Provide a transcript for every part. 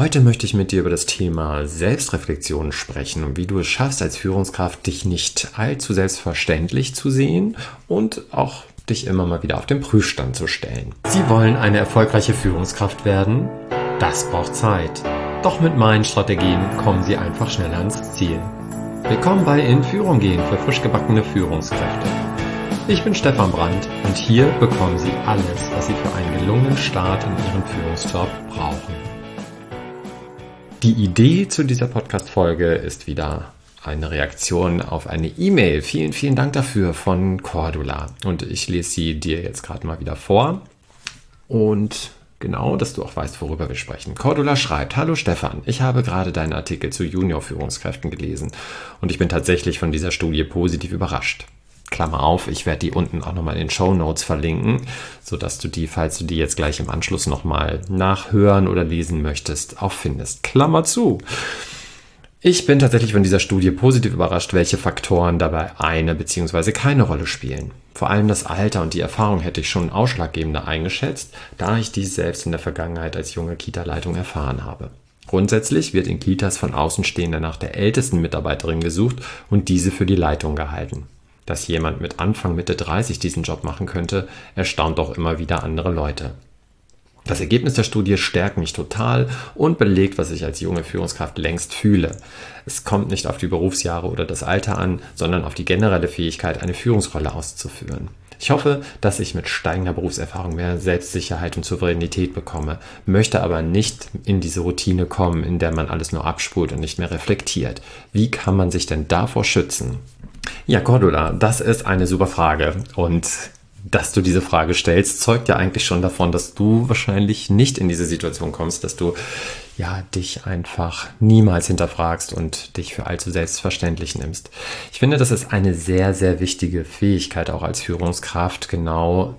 Heute möchte ich mit dir über das Thema Selbstreflexion sprechen und wie du es schaffst, als Führungskraft dich nicht allzu selbstverständlich zu sehen und auch dich immer mal wieder auf den Prüfstand zu stellen. Sie wollen eine erfolgreiche Führungskraft werden? Das braucht Zeit. Doch mit meinen Strategien kommen Sie einfach schneller ans Ziel. Willkommen bei In Führung gehen für frisch gebackene Führungskräfte. Ich bin Stefan Brandt und hier bekommen Sie alles, was Sie für einen gelungenen Start in Ihren Führungsjob brauchen. Die Idee zu dieser Podcast-Folge ist wieder eine Reaktion auf eine E-Mail. Vielen, vielen Dank dafür von Cordula. Und ich lese sie dir jetzt gerade mal wieder vor. Und genau, dass du auch weißt, worüber wir sprechen. Cordula schreibt, Hallo Stefan, ich habe gerade deinen Artikel zu Junior-Führungskräften gelesen und ich bin tatsächlich von dieser Studie positiv überrascht. Klammer auf, ich werde die unten auch nochmal in den Show Notes verlinken, sodass du die, falls du die jetzt gleich im Anschluss nochmal nachhören oder lesen möchtest, auch findest. Klammer zu. Ich bin tatsächlich von dieser Studie positiv überrascht, welche Faktoren dabei eine bzw. keine Rolle spielen. Vor allem das Alter und die Erfahrung hätte ich schon ausschlaggebender eingeschätzt, da ich dies selbst in der Vergangenheit als junge Kita-Leitung erfahren habe. Grundsätzlich wird in Kitas von Außenstehenden nach der ältesten Mitarbeiterin gesucht und diese für die Leitung gehalten dass jemand mit Anfang Mitte 30 diesen Job machen könnte, erstaunt doch immer wieder andere Leute. Das Ergebnis der Studie stärkt mich total und belegt, was ich als junge Führungskraft längst fühle. Es kommt nicht auf die Berufsjahre oder das Alter an, sondern auf die generelle Fähigkeit, eine Führungsrolle auszuführen. Ich hoffe, dass ich mit steigender Berufserfahrung mehr Selbstsicherheit und Souveränität bekomme, möchte aber nicht in diese Routine kommen, in der man alles nur abspult und nicht mehr reflektiert. Wie kann man sich denn davor schützen? Ja, Cordula, das ist eine super Frage. Und dass du diese Frage stellst, zeugt ja eigentlich schon davon, dass du wahrscheinlich nicht in diese Situation kommst, dass du ja dich einfach niemals hinterfragst und dich für allzu selbstverständlich nimmst. Ich finde, das ist eine sehr, sehr wichtige Fähigkeit auch als Führungskraft, genau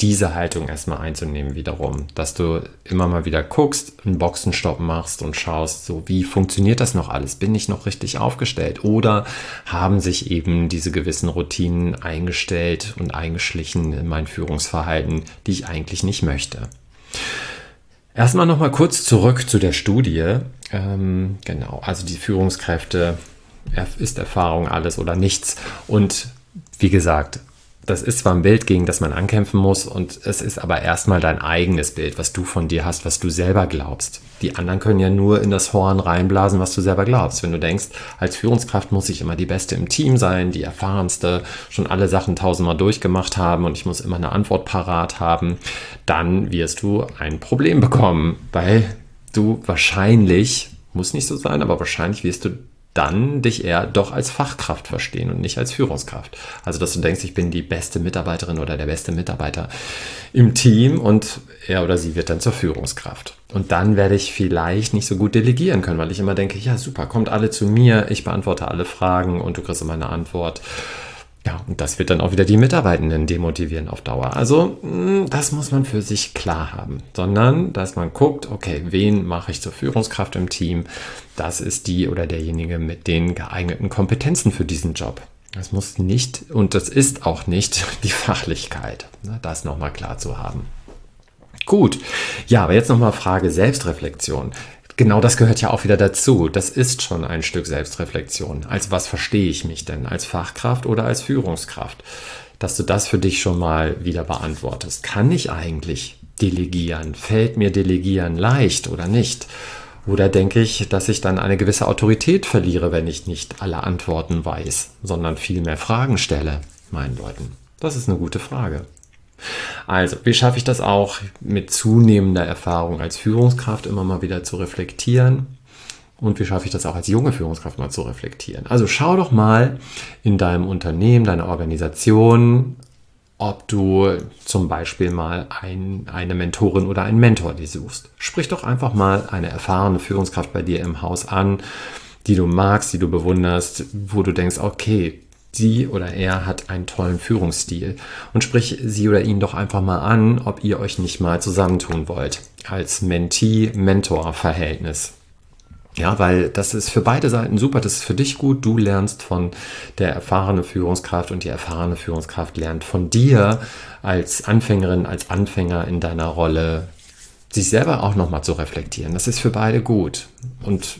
diese Haltung erstmal einzunehmen wiederum, dass du immer mal wieder guckst, einen Boxenstopp machst und schaust, so wie funktioniert das noch alles? Bin ich noch richtig aufgestellt? Oder haben sich eben diese gewissen Routinen eingestellt und eingeschlichen in mein Führungsverhalten, die ich eigentlich nicht möchte? Erstmal nochmal kurz zurück zu der Studie. Ähm, genau, also die Führungskräfte ist Erfahrung alles oder nichts. Und wie gesagt, das ist zwar ein Bild, gegen das man ankämpfen muss, und es ist aber erstmal dein eigenes Bild, was du von dir hast, was du selber glaubst. Die anderen können ja nur in das Horn reinblasen, was du selber glaubst. Wenn du denkst, als Führungskraft muss ich immer die Beste im Team sein, die erfahrenste, schon alle Sachen tausendmal durchgemacht haben und ich muss immer eine Antwort parat haben, dann wirst du ein Problem bekommen, weil du wahrscheinlich, muss nicht so sein, aber wahrscheinlich wirst du dann dich eher doch als Fachkraft verstehen und nicht als Führungskraft. Also, dass du denkst, ich bin die beste Mitarbeiterin oder der beste Mitarbeiter im Team und er oder sie wird dann zur Führungskraft. Und dann werde ich vielleicht nicht so gut delegieren können, weil ich immer denke, ja, super, kommt alle zu mir, ich beantworte alle Fragen und du kriegst immer eine Antwort. Ja, und das wird dann auch wieder die Mitarbeitenden demotivieren auf Dauer. Also, hm, das muss man für sich klar haben, sondern dass man guckt, okay, wen mache ich zur Führungskraft im Team? Das ist die oder derjenige mit den geeigneten Kompetenzen für diesen Job. Das muss nicht und das ist auch nicht die Fachlichkeit. Ne, das nochmal klar zu haben. Gut, ja, aber jetzt nochmal Frage Selbstreflexion genau das gehört ja auch wieder dazu. Das ist schon ein Stück Selbstreflexion. Als was verstehe ich mich denn? Als Fachkraft oder als Führungskraft? Dass du das für dich schon mal wieder beantwortest. Kann ich eigentlich delegieren? Fällt mir delegieren leicht oder nicht? Oder denke ich, dass ich dann eine gewisse Autorität verliere, wenn ich nicht alle Antworten weiß, sondern viel mehr Fragen stelle meinen Leuten? Das ist eine gute Frage. Also, wie schaffe ich das auch mit zunehmender Erfahrung als Führungskraft immer mal wieder zu reflektieren? Und wie schaffe ich das auch als junge Führungskraft mal zu reflektieren? Also schau doch mal in deinem Unternehmen, deiner Organisation, ob du zum Beispiel mal ein, eine Mentorin oder einen Mentor dir suchst. Sprich doch einfach mal eine erfahrene Führungskraft bei dir im Haus an, die du magst, die du bewunderst, wo du denkst, okay, sie oder er hat einen tollen Führungsstil und sprich sie oder ihn doch einfach mal an, ob ihr euch nicht mal zusammentun wollt als Mentee-Mentor-Verhältnis. Ja, weil das ist für beide Seiten super, das ist für dich gut, du lernst von der erfahrenen Führungskraft und die erfahrene Führungskraft lernt von dir als Anfängerin, als Anfänger in deiner Rolle sich selber auch nochmal zu reflektieren. Das ist für beide gut. Und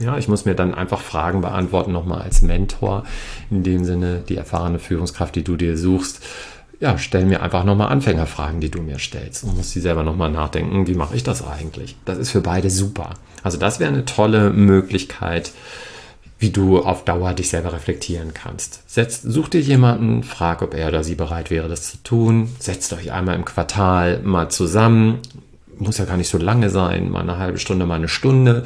ja, ich muss mir dann einfach Fragen beantworten, nochmal als Mentor. In dem Sinne, die erfahrene Führungskraft, die du dir suchst, ja, stell mir einfach nochmal Anfängerfragen, die du mir stellst und musst die selber nochmal nachdenken, wie mache ich das eigentlich? Das ist für beide super. Also das wäre eine tolle Möglichkeit, wie du auf Dauer dich selber reflektieren kannst. Setz, such dir jemanden, frag, ob er oder sie bereit wäre, das zu tun. Setzt euch einmal im Quartal mal zusammen. Muss ja gar nicht so lange sein, mal eine halbe Stunde, mal eine Stunde.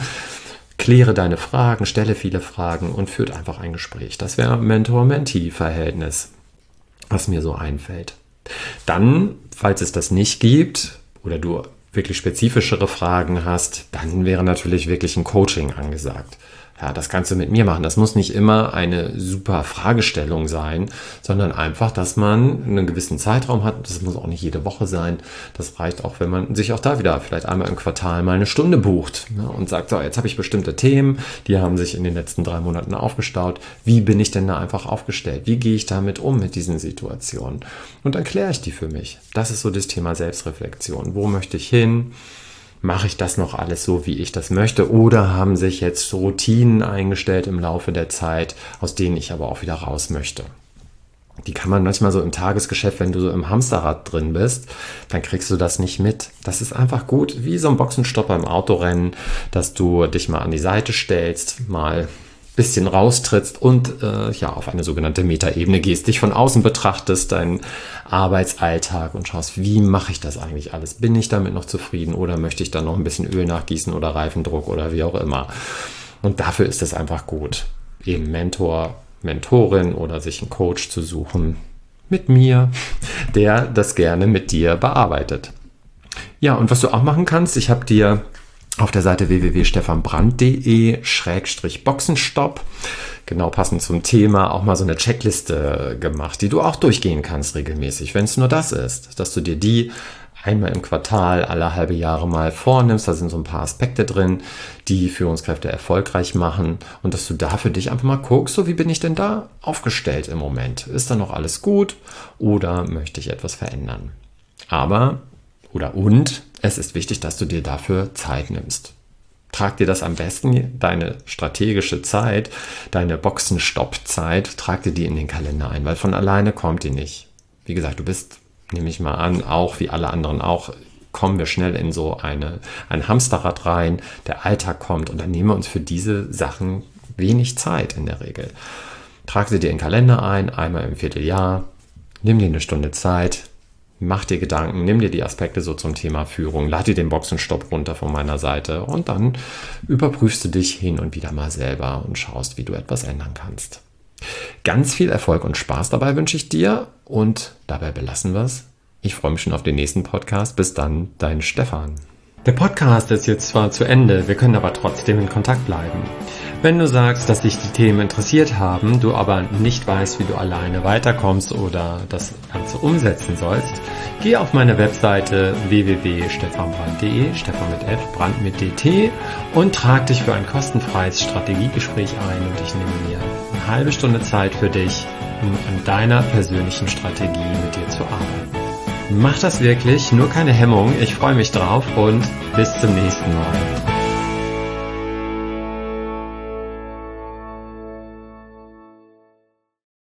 Kläre deine Fragen, stelle viele Fragen und führt einfach ein Gespräch. Das wäre Mentor-Mentee-Verhältnis, was mir so einfällt. Dann, falls es das nicht gibt oder du wirklich spezifischere Fragen hast, dann wäre natürlich wirklich ein Coaching angesagt ja, das kannst du mit mir machen. Das muss nicht immer eine super Fragestellung sein, sondern einfach, dass man einen gewissen Zeitraum hat. Das muss auch nicht jede Woche sein. Das reicht auch, wenn man sich auch da wieder vielleicht einmal im Quartal mal eine Stunde bucht ja, und sagt, so, jetzt habe ich bestimmte Themen, die haben sich in den letzten drei Monaten aufgestaut. Wie bin ich denn da einfach aufgestellt? Wie gehe ich damit um mit diesen Situationen? Und dann kläre ich die für mich. Das ist so das Thema Selbstreflexion. Wo möchte ich hin? Mache ich das noch alles so, wie ich das möchte? Oder haben sich jetzt Routinen eingestellt im Laufe der Zeit, aus denen ich aber auch wieder raus möchte? Die kann man manchmal so im Tagesgeschäft, wenn du so im Hamsterrad drin bist, dann kriegst du das nicht mit. Das ist einfach gut, wie so ein Boxenstopp beim Autorennen, dass du dich mal an die Seite stellst, mal bisschen raustrittst und äh, ja auf eine sogenannte Metaebene gehst, dich von außen betrachtest, deinen Arbeitsalltag und schaust, wie mache ich das eigentlich alles? Bin ich damit noch zufrieden oder möchte ich da noch ein bisschen Öl nachgießen oder Reifendruck oder wie auch immer? Und dafür ist es einfach gut, eben Mentor, Mentorin oder sich einen Coach zu suchen mit mir, der das gerne mit dir bearbeitet. Ja, und was du auch machen kannst, ich habe dir auf der Seite www.stefanbrand.de-boxenstopp genau passend zum Thema auch mal so eine Checkliste gemacht, die du auch durchgehen kannst regelmäßig, wenn es nur das ist, dass du dir die einmal im Quartal, alle halbe Jahre mal vornimmst. Da sind so ein paar Aspekte drin, die Führungskräfte erfolgreich machen und dass du da für dich einfach mal guckst, so wie bin ich denn da aufgestellt im Moment? Ist da noch alles gut oder möchte ich etwas verändern? Aber oder und es ist wichtig, dass du dir dafür Zeit nimmst. Trag dir das am besten, deine strategische Zeit, deine Boxenstoppzeit, trag dir die in den Kalender ein, weil von alleine kommt die nicht. Wie gesagt, du bist, nehme ich mal an, auch wie alle anderen auch, kommen wir schnell in so eine, ein Hamsterrad rein, der Alltag kommt und dann nehmen wir uns für diese Sachen wenig Zeit in der Regel. Trag sie dir in den Kalender ein, einmal im Vierteljahr, nimm dir eine Stunde Zeit, mach dir Gedanken, nimm dir die Aspekte so zum Thema Führung, lad dir den Boxenstopp runter von meiner Seite und dann überprüfst du dich hin und wieder mal selber und schaust, wie du etwas ändern kannst. Ganz viel Erfolg und Spaß dabei wünsche ich dir und dabei belassen wir es. Ich freue mich schon auf den nächsten Podcast. Bis dann, dein Stefan. Der Podcast ist jetzt zwar zu Ende, wir können aber trotzdem in Kontakt bleiben. Wenn du sagst, dass dich die Themen interessiert haben, du aber nicht weißt, wie du alleine weiterkommst oder das Ganze umsetzen sollst, geh auf meine Webseite www.stefanbrand.de, Stefan mit F, Brand mit DT und trag dich für ein kostenfreies Strategiegespräch ein und ich nehme mir eine halbe Stunde Zeit für dich, um an deiner persönlichen Strategie mit dir zu arbeiten. Mach das wirklich, nur keine Hemmung, ich freue mich drauf und bis zum nächsten Mal.